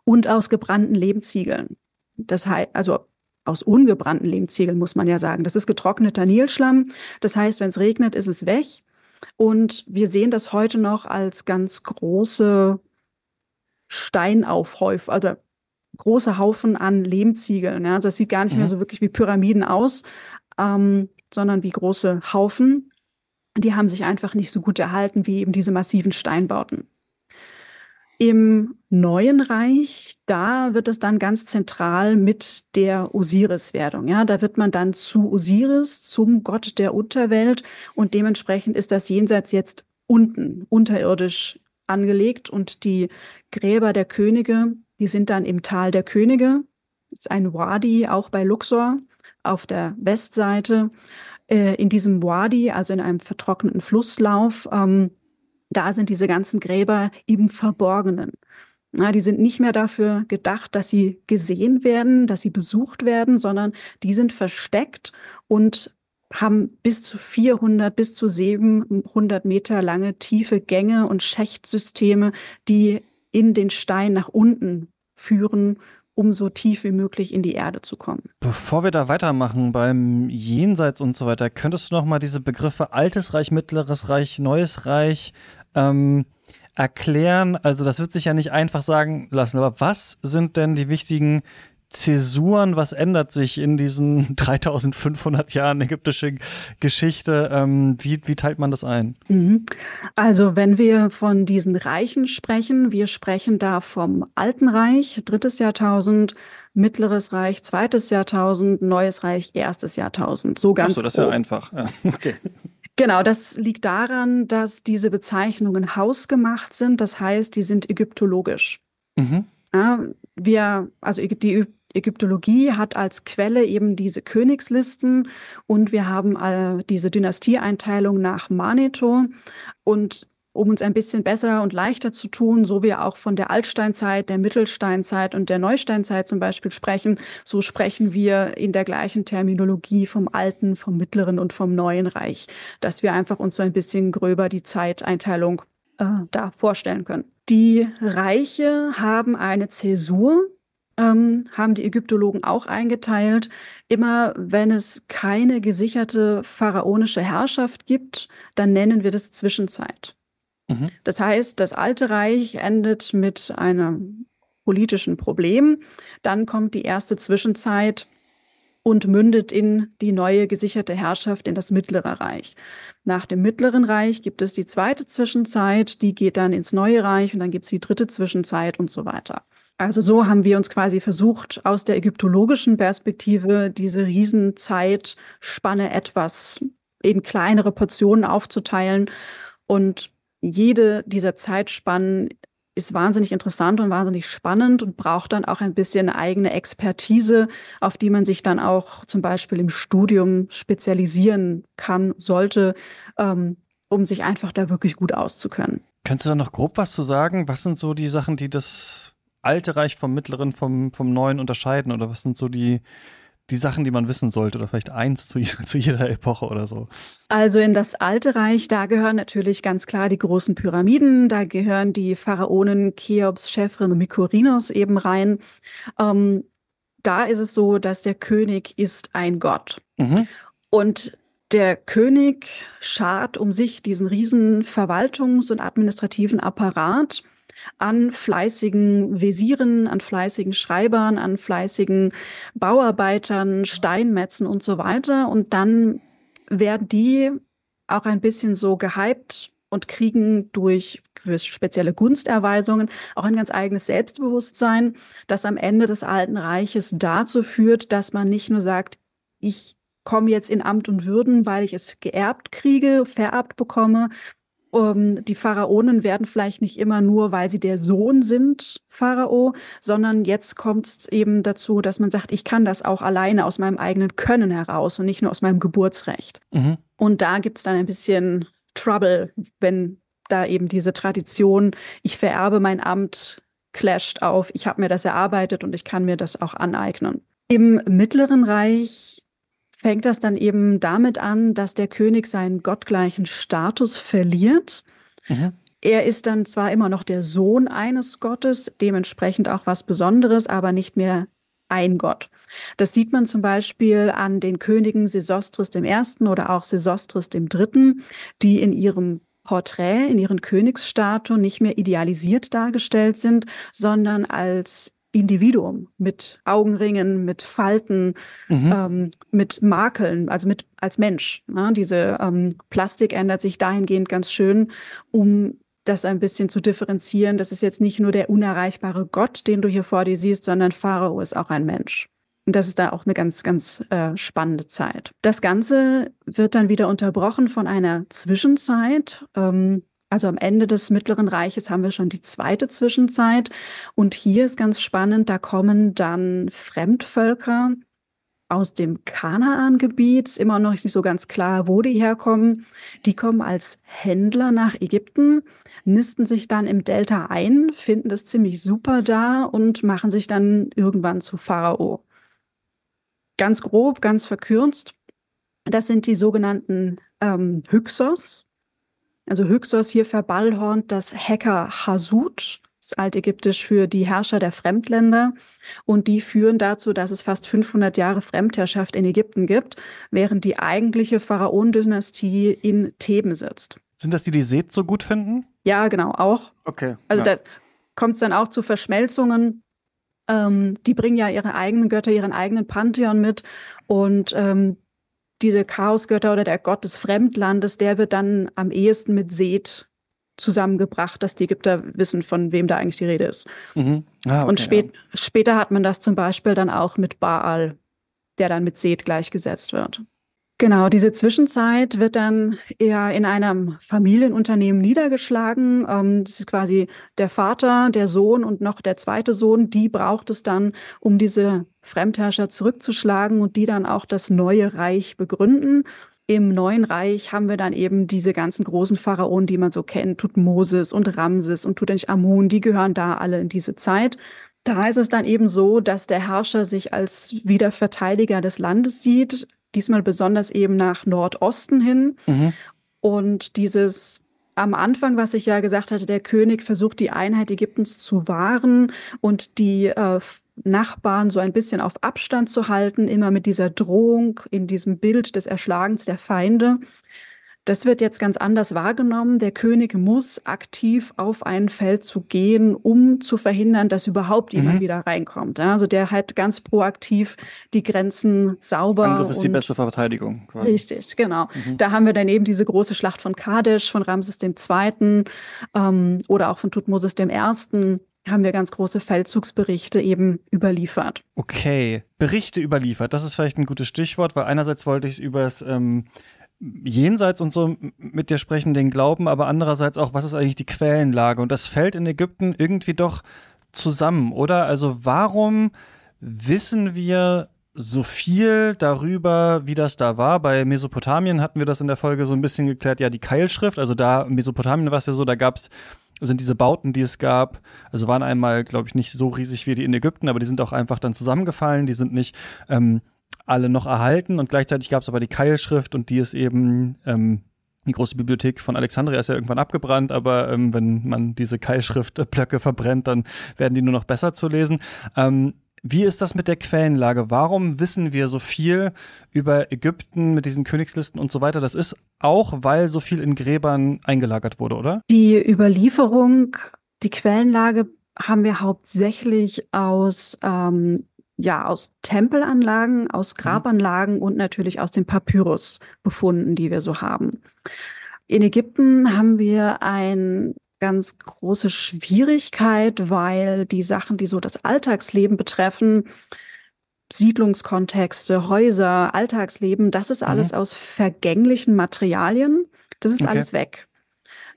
und aus gebrannten Lehmziegeln. Das heißt, also aus ungebrannten Lehmziegeln muss man ja sagen. Das ist getrockneter Nilschlamm. Das heißt, wenn es regnet, ist es weg. Und wir sehen das heute noch als ganz große Steinaufhäuf, also große Haufen an Lehmziegeln. Ja. Das sieht gar nicht mhm. mehr so wirklich wie Pyramiden aus, ähm, sondern wie große Haufen. Die haben sich einfach nicht so gut erhalten wie eben diese massiven Steinbauten. Im Neuen Reich, da wird es dann ganz zentral mit der Osiris-Werdung. Ja, da wird man dann zu Osiris, zum Gott der Unterwelt und dementsprechend ist das Jenseits jetzt unten, unterirdisch angelegt und die Gräber der Könige, die sind dann im Tal der Könige. Ist ein Wadi, auch bei Luxor auf der Westseite. Äh, in diesem Wadi, also in einem vertrockneten Flusslauf, ähm, da sind diese ganzen Gräber im Verborgenen. Na, die sind nicht mehr dafür gedacht, dass sie gesehen werden, dass sie besucht werden, sondern die sind versteckt und haben bis zu 400, bis zu 700 Meter lange tiefe Gänge und Schächtsysteme, die in den Stein nach unten führen, um so tief wie möglich in die Erde zu kommen. Bevor wir da weitermachen beim Jenseits und so weiter, könntest du noch mal diese Begriffe Altes Reich, Mittleres Reich, Neues Reich ähm, erklären? Also das wird sich ja nicht einfach sagen lassen, aber was sind denn die wichtigen Zäsuren, was ändert sich in diesen 3500 Jahren ägyptische Geschichte? Ähm, wie, wie teilt man das ein? Mhm. Also wenn wir von diesen Reichen sprechen, wir sprechen da vom Alten Reich, drittes Jahrtausend, Mittleres Reich, zweites Jahrtausend, Neues Reich, erstes Jahrtausend. So ganz. Ach so, das ist ja einfach. Ja, okay. Genau, das liegt daran, dass diese Bezeichnungen hausgemacht sind. Das heißt, die sind ägyptologisch. Mhm. Ja, wir, also die Ägyptologie hat als Quelle eben diese Königslisten und wir haben äh, diese Dynastieeinteilung nach Manetho. Und um uns ein bisschen besser und leichter zu tun, so wir auch von der Altsteinzeit, der Mittelsteinzeit und der Neusteinzeit zum Beispiel sprechen, so sprechen wir in der gleichen Terminologie vom Alten, vom Mittleren und vom Neuen Reich, dass wir einfach uns so ein bisschen gröber die Zeiteinteilung äh, da vorstellen können. Die Reiche haben eine Zäsur, ähm, haben die Ägyptologen auch eingeteilt. Immer wenn es keine gesicherte pharaonische Herrschaft gibt, dann nennen wir das Zwischenzeit. Mhm. Das heißt, das Alte Reich endet mit einem politischen Problem. Dann kommt die erste Zwischenzeit und mündet in die neue gesicherte Herrschaft in das Mittlere Reich. Nach dem Mittleren Reich gibt es die zweite Zwischenzeit, die geht dann ins Neue Reich und dann gibt es die dritte Zwischenzeit und so weiter. Also so haben wir uns quasi versucht, aus der ägyptologischen Perspektive diese Riesenzeitspanne etwas in kleinere Portionen aufzuteilen und jede dieser Zeitspannen ist wahnsinnig interessant und wahnsinnig spannend und braucht dann auch ein bisschen eigene Expertise, auf die man sich dann auch zum Beispiel im Studium spezialisieren kann, sollte, ähm, um sich einfach da wirklich gut auszukennen. Könntest du da noch grob was zu sagen? Was sind so die Sachen, die das alte Reich vom mittleren, vom, vom neuen unterscheiden? Oder was sind so die, die Sachen, die man wissen sollte oder vielleicht eins zu, zu jeder Epoche oder so? Also in das Alte Reich, da gehören natürlich ganz klar die großen Pyramiden, da gehören die Pharaonen Cheops, Chephren und Mykorinos eben rein. Ähm, da ist es so, dass der König ist ein Gott. Mhm. Und der König schart um sich diesen riesen Verwaltungs- und administrativen Apparat an fleißigen Visieren, an fleißigen Schreibern, an fleißigen Bauarbeitern, Steinmetzen und so weiter. Und dann werden die auch ein bisschen so gehypt und kriegen durch spezielle Gunsterweisungen auch ein ganz eigenes Selbstbewusstsein, das am Ende des Alten Reiches dazu führt, dass man nicht nur sagt, ich komme jetzt in Amt und Würden, weil ich es geerbt kriege, vererbt bekomme, um, die Pharaonen werden vielleicht nicht immer nur, weil sie der Sohn sind, Pharao, sondern jetzt kommt es eben dazu, dass man sagt, ich kann das auch alleine aus meinem eigenen Können heraus und nicht nur aus meinem Geburtsrecht. Mhm. Und da gibt es dann ein bisschen Trouble, wenn da eben diese Tradition, ich vererbe mein Amt clasht auf, ich habe mir das erarbeitet und ich kann mir das auch aneignen. Im Mittleren Reich fängt das dann eben damit an, dass der König seinen gottgleichen Status verliert. Mhm. Er ist dann zwar immer noch der Sohn eines Gottes, dementsprechend auch was Besonderes, aber nicht mehr ein Gott. Das sieht man zum Beispiel an den Königen Sesostris I. oder auch Sesostris III., die in ihrem Porträt, in ihren Königsstatuen nicht mehr idealisiert dargestellt sind, sondern als Individuum mit Augenringen, mit Falten, mhm. ähm, mit Makeln, also mit als Mensch. Ne? Diese ähm, Plastik ändert sich dahingehend ganz schön, um das ein bisschen zu differenzieren. Das ist jetzt nicht nur der unerreichbare Gott, den du hier vor dir siehst, sondern Pharao ist auch ein Mensch. Und das ist da auch eine ganz, ganz äh, spannende Zeit. Das Ganze wird dann wieder unterbrochen von einer Zwischenzeit. Ähm, also am Ende des Mittleren Reiches haben wir schon die zweite Zwischenzeit. Und hier ist ganz spannend, da kommen dann Fremdvölker aus dem Kanaan-Gebiet, immer noch nicht so ganz klar, wo die herkommen. Die kommen als Händler nach Ägypten, nisten sich dann im Delta ein, finden das ziemlich super da und machen sich dann irgendwann zu Pharao ganz grob, ganz verkürzt. Das sind die sogenannten ähm, Hyksos. Also Hyksos hier verballhornt das Hacker Hasud, das altägyptisch für die Herrscher der Fremdländer. Und die führen dazu, dass es fast 500 Jahre Fremdherrschaft in Ägypten gibt, während die eigentliche Pharaonendynastie in Theben sitzt. Sind das die, die Seth so gut finden? Ja, genau, auch. Okay. Also ja. da kommt es dann auch zu Verschmelzungen. Ähm, die bringen ja ihre eigenen Götter, ihren eigenen Pantheon mit. Und ähm, diese Chaosgötter oder der Gott des Fremdlandes, der wird dann am ehesten mit Seth zusammengebracht, dass die Ägypter wissen, von wem da eigentlich die Rede ist. Mhm. Ah, okay, und spät, ja. später hat man das zum Beispiel dann auch mit Baal, der dann mit Seth gleichgesetzt wird. Genau, diese Zwischenzeit wird dann eher in einem Familienunternehmen niedergeschlagen. Ähm, das ist quasi der Vater, der Sohn und noch der zweite Sohn. Die braucht es dann, um diese Fremdherrscher zurückzuschlagen und die dann auch das neue Reich begründen. Im neuen Reich haben wir dann eben diese ganzen großen Pharaonen, die man so kennt, Tutmosis und Ramses und Tutanchamun, die gehören da alle in diese Zeit. Da ist es dann eben so, dass der Herrscher sich als Wiederverteidiger des Landes sieht, diesmal besonders eben nach Nordosten hin. Mhm. Und dieses am Anfang, was ich ja gesagt hatte, der König versucht die Einheit Ägyptens zu wahren und die äh, Nachbarn so ein bisschen auf Abstand zu halten, immer mit dieser Drohung in diesem Bild des Erschlagens der Feinde. Das wird jetzt ganz anders wahrgenommen. Der König muss aktiv auf ein Feld zu gehen, um zu verhindern, dass überhaupt jemand mhm. wieder reinkommt. Also der hat ganz proaktiv die Grenzen sauber. Angriff ist die beste Verteidigung. Quasi. Richtig, genau. Mhm. Da haben wir dann eben diese große Schlacht von Kadesh, von Ramses II. Ähm, oder auch von Tutmosis I haben wir ganz große Feldzugsberichte eben überliefert. Okay, Berichte überliefert, das ist vielleicht ein gutes Stichwort, weil einerseits wollte ich über das ähm, Jenseits und so mit dir sprechen, den Glauben, aber andererseits auch, was ist eigentlich die Quellenlage? Und das fällt in Ägypten irgendwie doch zusammen, oder? Also warum wissen wir so viel darüber, wie das da war. Bei Mesopotamien hatten wir das in der Folge so ein bisschen geklärt, ja, die Keilschrift, also da, Mesopotamien war es ja so, da gab's sind diese Bauten, die es gab, also waren einmal, glaube ich, nicht so riesig wie die in Ägypten, aber die sind auch einfach dann zusammengefallen, die sind nicht ähm, alle noch erhalten und gleichzeitig gab es aber die Keilschrift und die ist eben ähm, die große Bibliothek von Alexandria ist ja irgendwann abgebrannt, aber ähm, wenn man diese Keilschriftblöcke verbrennt, dann werden die nur noch besser zu lesen. Ähm, wie ist das mit der Quellenlage? Warum wissen wir so viel über Ägypten mit diesen Königslisten und so weiter? Das ist auch, weil so viel in Gräbern eingelagert wurde, oder? Die Überlieferung, die Quellenlage haben wir hauptsächlich aus ähm, ja, aus Tempelanlagen, aus mhm. Grabanlagen mhm. und natürlich aus den Papyrusbefunden, die wir so haben. In Ägypten haben wir ein ganz große Schwierigkeit, weil die Sachen, die so das Alltagsleben betreffen, Siedlungskontexte, Häuser, Alltagsleben, das ist alles mhm. aus vergänglichen Materialien. Das ist okay. alles weg.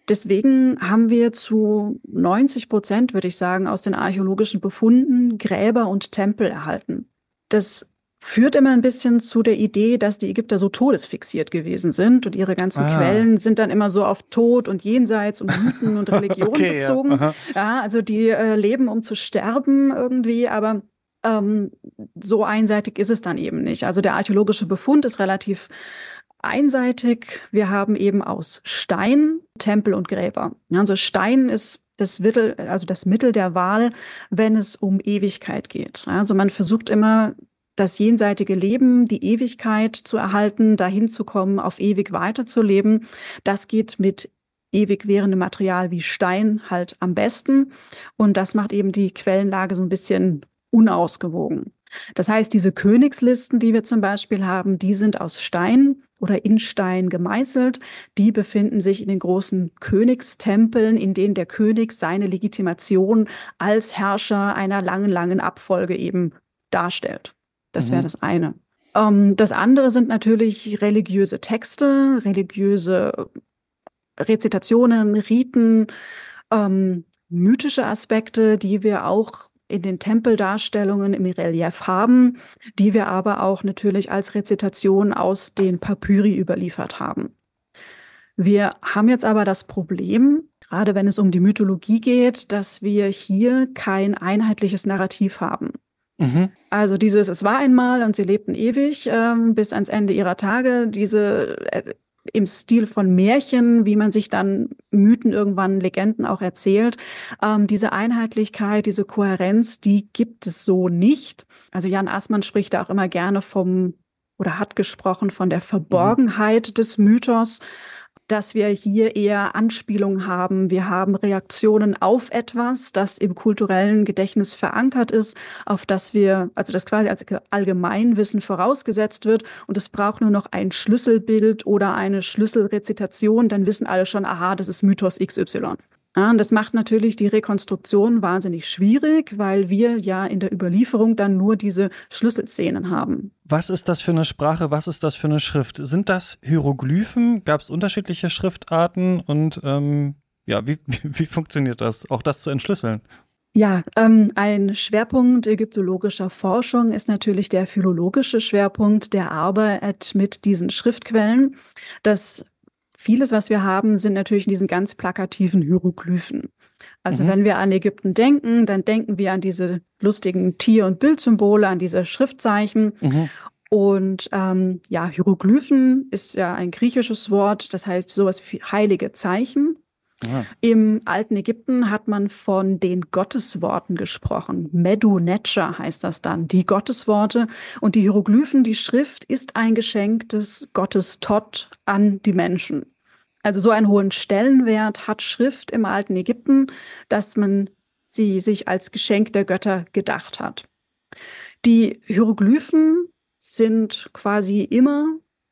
Deswegen haben wir zu 90 Prozent, würde ich sagen, aus den archäologischen Befunden Gräber und Tempel erhalten. Das führt immer ein bisschen zu der Idee, dass die Ägypter so todesfixiert gewesen sind und ihre ganzen ah. Quellen sind dann immer so auf Tod und Jenseits und Mythen und Religion okay, bezogen. Ja. ja. also die äh, leben, um zu sterben irgendwie, aber ähm, so einseitig ist es dann eben nicht. Also der archäologische Befund ist relativ einseitig. Wir haben eben aus Stein Tempel und Gräber. Also Stein ist das Mittel, also das Mittel der Wahl, wenn es um Ewigkeit geht. Also man versucht immer das jenseitige Leben, die Ewigkeit zu erhalten, dahin zu kommen, auf ewig weiterzuleben. Das geht mit ewig währendem Material wie Stein halt am besten. Und das macht eben die Quellenlage so ein bisschen unausgewogen. Das heißt, diese Königslisten, die wir zum Beispiel haben, die sind aus Stein oder in Stein gemeißelt. Die befinden sich in den großen Königstempeln, in denen der König seine Legitimation als Herrscher einer langen, langen Abfolge eben darstellt. Das mhm. wäre das eine. Ähm, das andere sind natürlich religiöse Texte, religiöse Rezitationen, Riten, ähm, mythische Aspekte, die wir auch in den Tempeldarstellungen im Relief haben, die wir aber auch natürlich als Rezitation aus den Papyri überliefert haben. Wir haben jetzt aber das Problem, gerade wenn es um die Mythologie geht, dass wir hier kein einheitliches Narrativ haben. Mhm. Also dieses, es war einmal und sie lebten ewig ähm, bis ans Ende ihrer Tage, diese äh, im Stil von Märchen, wie man sich dann Mythen irgendwann, Legenden auch erzählt. Ähm, diese Einheitlichkeit, diese Kohärenz, die gibt es so nicht. Also Jan Assmann spricht da auch immer gerne vom oder hat gesprochen von der Verborgenheit mhm. des Mythos dass wir hier eher Anspielungen haben. Wir haben Reaktionen auf etwas, das im kulturellen Gedächtnis verankert ist, auf das wir, also das quasi als Allgemeinwissen vorausgesetzt wird. Und es braucht nur noch ein Schlüsselbild oder eine Schlüsselrezitation, dann wissen alle schon, aha, das ist Mythos XY. Ja, und das macht natürlich die Rekonstruktion wahnsinnig schwierig, weil wir ja in der Überlieferung dann nur diese Schlüsselszenen haben. Was ist das für eine Sprache? Was ist das für eine Schrift? Sind das Hieroglyphen? Gab es unterschiedliche Schriftarten? Und ähm, ja, wie, wie, funktioniert das, auch das zu entschlüsseln? Ja, ähm, ein Schwerpunkt ägyptologischer Forschung ist natürlich der philologische Schwerpunkt der Arbeit mit diesen Schriftquellen. Das vieles, was wir haben, sind natürlich in diesen ganz plakativen Hieroglyphen. Also mhm. wenn wir an Ägypten denken, dann denken wir an diese lustigen Tier- und Bildsymbole, an diese Schriftzeichen. Mhm. Und ähm, ja, Hieroglyphen ist ja ein griechisches Wort, das heißt sowas wie heilige Zeichen. Ja. Im alten Ägypten hat man von den Gottesworten gesprochen. Medu Necha heißt das dann, die Gottesworte. Und die Hieroglyphen, die Schrift, ist ein Geschenk des Gottes Tot an die Menschen. Also so einen hohen Stellenwert hat Schrift im alten Ägypten, dass man sie sich als Geschenk der Götter gedacht hat. Die Hieroglyphen sind quasi immer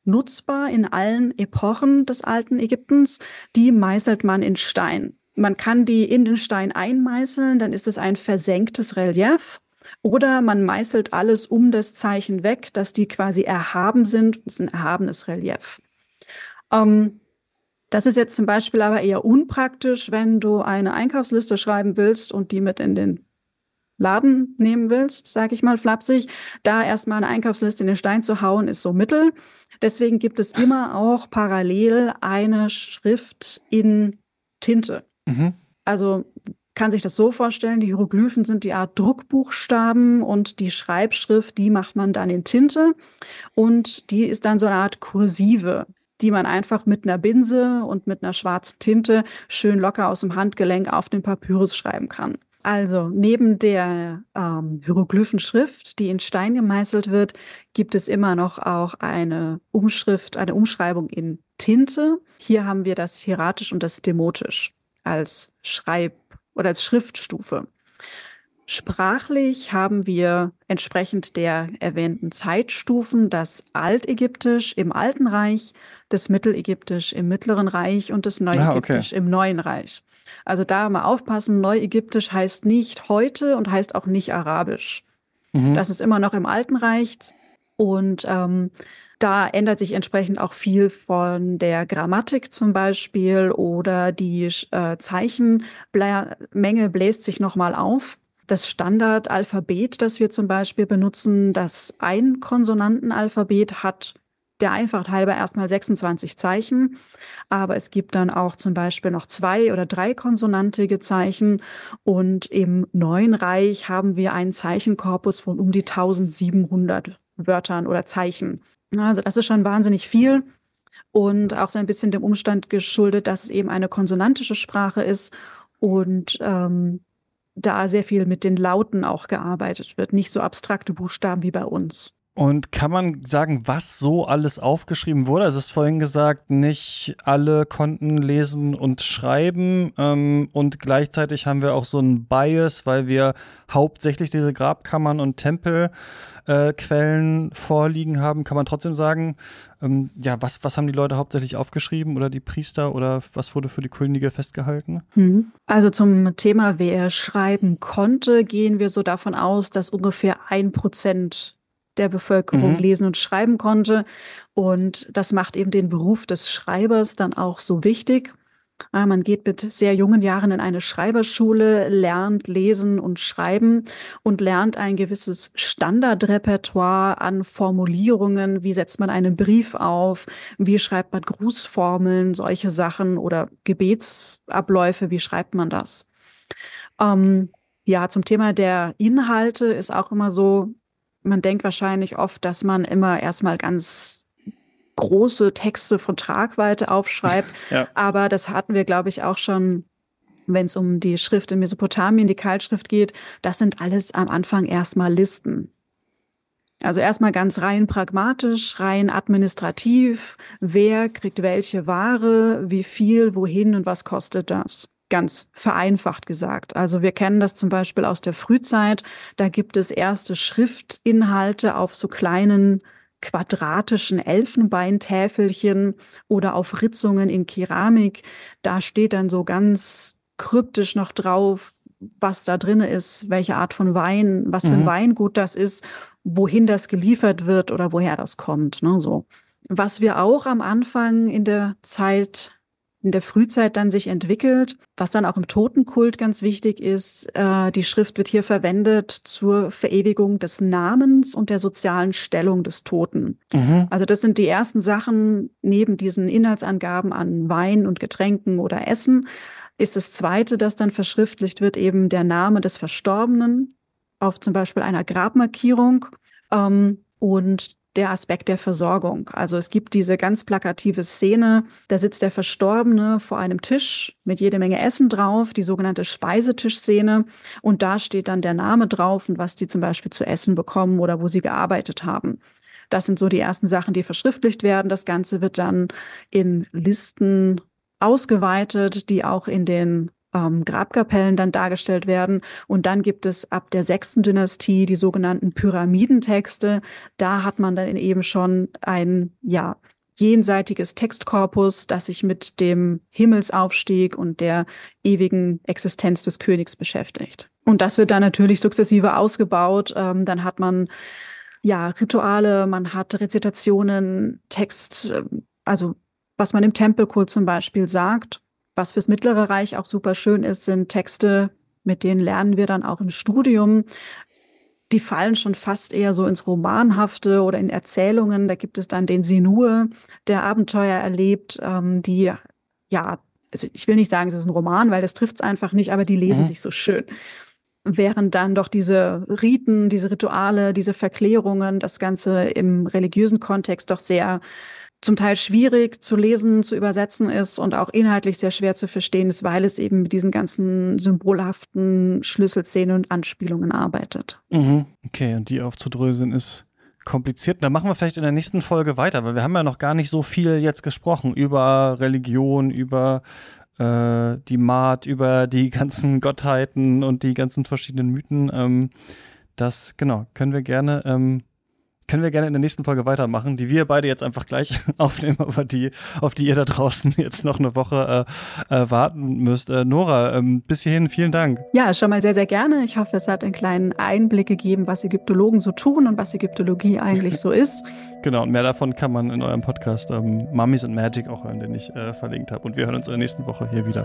nutzbar in allen Epochen des alten Ägyptens. Die meißelt man in Stein. Man kann die in den Stein einmeißeln, dann ist es ein versenktes Relief. Oder man meißelt alles um das Zeichen weg, dass die quasi erhaben sind. Das ist ein erhabenes Relief. Ähm, das ist jetzt zum Beispiel aber eher unpraktisch, wenn du eine Einkaufsliste schreiben willst und die mit in den Laden nehmen willst, sage ich mal flapsig. Da erstmal eine Einkaufsliste in den Stein zu hauen, ist so mittel. Deswegen gibt es immer auch parallel eine Schrift in Tinte. Mhm. Also kann sich das so vorstellen, die Hieroglyphen sind die Art Druckbuchstaben und die Schreibschrift, die macht man dann in Tinte und die ist dann so eine Art Kursive, die man einfach mit einer Binse und mit einer schwarzen Tinte schön locker aus dem Handgelenk auf den Papyrus schreiben kann. Also neben der ähm, Hieroglyphenschrift, die in Stein gemeißelt wird, gibt es immer noch auch eine Umschrift, eine Umschreibung in Tinte. Hier haben wir das Hieratisch und das Demotisch als Schreib- oder als Schriftstufe. Sprachlich haben wir entsprechend der erwähnten Zeitstufen das Altägyptisch im Alten Reich, das Mittelägyptisch im Mittleren Reich und das Neuägyptisch ah, okay. im Neuen Reich. Also da mal aufpassen, Neuägyptisch heißt nicht heute und heißt auch nicht Arabisch. Mhm. Das ist immer noch im Alten Reich. Und ähm, da ändert sich entsprechend auch viel von der Grammatik zum Beispiel oder die äh, Zeichenmenge bläst sich nochmal auf. Das Standardalphabet, das wir zum Beispiel benutzen, das Einkonsonantenalphabet hat der Einfachheit halber erstmal 26 Zeichen, aber es gibt dann auch zum Beispiel noch zwei oder drei konsonantige Zeichen und im Neuen Reich haben wir einen Zeichenkorpus von um die 1700 Wörtern oder Zeichen. Also das ist schon wahnsinnig viel und auch so ein bisschen dem Umstand geschuldet, dass es eben eine konsonantische Sprache ist und ähm, da sehr viel mit den Lauten auch gearbeitet wird, nicht so abstrakte Buchstaben wie bei uns. Und kann man sagen, was so alles aufgeschrieben wurde? Also es ist vorhin gesagt, nicht alle konnten lesen und schreiben. Ähm, und gleichzeitig haben wir auch so einen Bias, weil wir hauptsächlich diese Grabkammern und Tempelquellen äh, vorliegen haben. Kann man trotzdem sagen, ähm, ja, was, was haben die Leute hauptsächlich aufgeschrieben oder die Priester oder was wurde für die Könige festgehalten? Mhm. Also zum Thema, wer schreiben konnte, gehen wir so davon aus, dass ungefähr ein Prozent der Bevölkerung mhm. lesen und schreiben konnte. Und das macht eben den Beruf des Schreibers dann auch so wichtig. Man geht mit sehr jungen Jahren in eine Schreiberschule, lernt lesen und schreiben und lernt ein gewisses Standardrepertoire an Formulierungen. Wie setzt man einen Brief auf? Wie schreibt man Grußformeln, solche Sachen oder Gebetsabläufe? Wie schreibt man das? Ähm, ja, zum Thema der Inhalte ist auch immer so, man denkt wahrscheinlich oft, dass man immer erstmal ganz große Texte von Tragweite aufschreibt. ja. Aber das hatten wir, glaube ich, auch schon, wenn es um die Schrift in Mesopotamien, die Kaltschrift geht. Das sind alles am Anfang erstmal Listen. Also erstmal ganz rein pragmatisch, rein administrativ. Wer kriegt welche Ware, wie viel, wohin und was kostet das? Ganz vereinfacht gesagt. Also wir kennen das zum Beispiel aus der Frühzeit. Da gibt es erste Schriftinhalte auf so kleinen quadratischen Elfenbeintäfelchen oder auf Ritzungen in Keramik. Da steht dann so ganz kryptisch noch drauf, was da drin ist, welche Art von Wein, was für ein mhm. Weingut das ist, wohin das geliefert wird oder woher das kommt. Ne, so. Was wir auch am Anfang in der Zeit in der Frühzeit dann sich entwickelt, was dann auch im Totenkult ganz wichtig ist. Äh, die Schrift wird hier verwendet zur Verewigung des Namens und der sozialen Stellung des Toten. Mhm. Also das sind die ersten Sachen neben diesen Inhaltsangaben an Wein und Getränken oder Essen. Ist das zweite, das dann verschriftlicht wird, eben der Name des Verstorbenen auf zum Beispiel einer Grabmarkierung. Ähm, und der Aspekt der Versorgung. Also es gibt diese ganz plakative Szene, da sitzt der Verstorbene vor einem Tisch mit jede Menge Essen drauf, die sogenannte Speisetischszene. Und da steht dann der Name drauf und was die zum Beispiel zu essen bekommen oder wo sie gearbeitet haben. Das sind so die ersten Sachen, die verschriftlicht werden. Das Ganze wird dann in Listen ausgeweitet, die auch in den ähm, Grabkapellen dann dargestellt werden. Und dann gibt es ab der sechsten Dynastie die sogenannten Pyramidentexte. Da hat man dann eben schon ein, ja, jenseitiges Textkorpus, das sich mit dem Himmelsaufstieg und der ewigen Existenz des Königs beschäftigt. Und das wird dann natürlich sukzessive ausgebaut. Ähm, dann hat man ja Rituale, man hat Rezitationen, Text, äh, also was man im Tempelkult zum Beispiel sagt. Was fürs Mittlere Reich auch super schön ist, sind Texte, mit denen lernen wir dann auch im Studium. Die fallen schon fast eher so ins Romanhafte oder in Erzählungen. Da gibt es dann den Sinur, der Abenteuer erlebt, ähm, die, ja, also ich will nicht sagen, es ist ein Roman, weil das trifft es einfach nicht, aber die lesen mhm. sich so schön. Während dann doch diese Riten, diese Rituale, diese Verklärungen, das Ganze im religiösen Kontext doch sehr zum Teil schwierig zu lesen, zu übersetzen ist und auch inhaltlich sehr schwer zu verstehen ist, weil es eben mit diesen ganzen symbolhaften Schlüsselszenen und Anspielungen arbeitet. Mhm. Okay, und die aufzudröseln ist kompliziert. Da machen wir vielleicht in der nächsten Folge weiter, weil wir haben ja noch gar nicht so viel jetzt gesprochen über Religion, über äh, die Maat, über die ganzen Gottheiten und die ganzen verschiedenen Mythen. Ähm, das, genau, können wir gerne ähm, können wir gerne in der nächsten Folge weitermachen, die wir beide jetzt einfach gleich aufnehmen, aber die, auf die ihr da draußen jetzt noch eine Woche äh, äh, warten müsst. Äh, Nora, ähm, bis hierhin vielen Dank. Ja, schon mal sehr, sehr gerne. Ich hoffe, es hat einen kleinen Einblick gegeben, was Ägyptologen so tun und was Ägyptologie eigentlich so ist. Genau, und mehr davon kann man in eurem Podcast ähm, Mummies and Magic auch hören, den ich äh, verlinkt habe. Und wir hören uns in der nächsten Woche hier wieder.